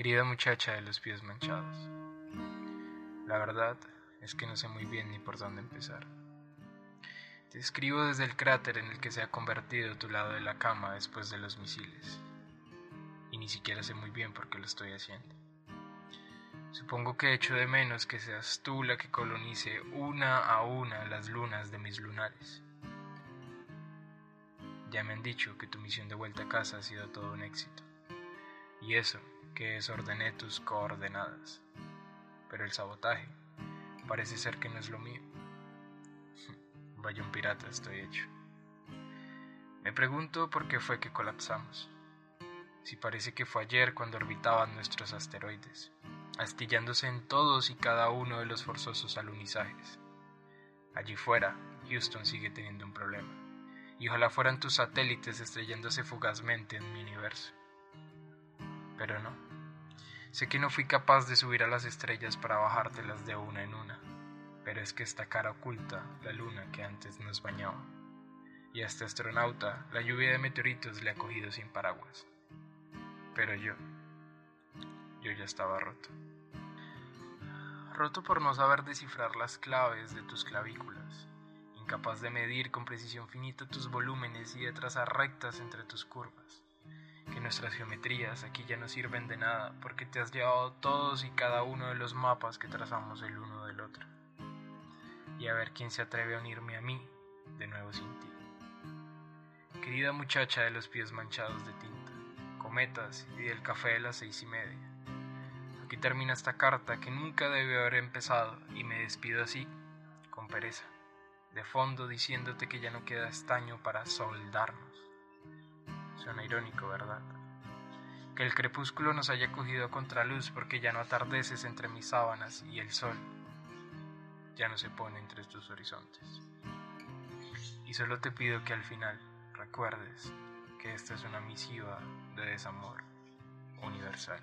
Querida muchacha de los pies manchados, la verdad es que no sé muy bien ni por dónde empezar. Te escribo desde el cráter en el que se ha convertido tu lado de la cama después de los misiles, y ni siquiera sé muy bien por qué lo estoy haciendo. Supongo que echo de menos que seas tú la que colonice una a una las lunas de mis lunares. Ya me han dicho que tu misión de vuelta a casa ha sido todo un éxito. Y eso, que desordené tus coordenadas. Pero el sabotaje parece ser que no es lo mío. Vaya un pirata estoy hecho. Me pregunto por qué fue que colapsamos. Si parece que fue ayer cuando orbitaban nuestros asteroides, astillándose en todos y cada uno de los forzosos alunizajes. Allí fuera, Houston sigue teniendo un problema, y ojalá fueran tus satélites estrellándose fugazmente en mi universo pero no. Sé que no fui capaz de subir a las estrellas para bajártelas de una en una, pero es que esta cara oculta la luna que antes nos bañaba, y a este astronauta la lluvia de meteoritos le ha cogido sin paraguas. Pero yo, yo ya estaba roto. Roto por no saber descifrar las claves de tus clavículas, incapaz de medir con precisión finita tus volúmenes y de trazar rectas entre tus curvas nuestras geometrías aquí ya no sirven de nada porque te has llevado todos y cada uno de los mapas que trazamos el uno del otro. Y a ver quién se atreve a unirme a mí de nuevo sin ti. Querida muchacha de los pies manchados de tinta, cometas y del café de las seis y media. Aquí termina esta carta que nunca debió haber empezado y me despido así, con pereza, de fondo diciéndote que ya no queda estaño para soldarnos. Suena irónico, ¿verdad? Que el crepúsculo nos haya cogido a contraluz porque ya no atardeces entre mis sábanas y el sol ya no se pone entre tus horizontes. Y solo te pido que al final recuerdes que esta es una misiva de desamor universal.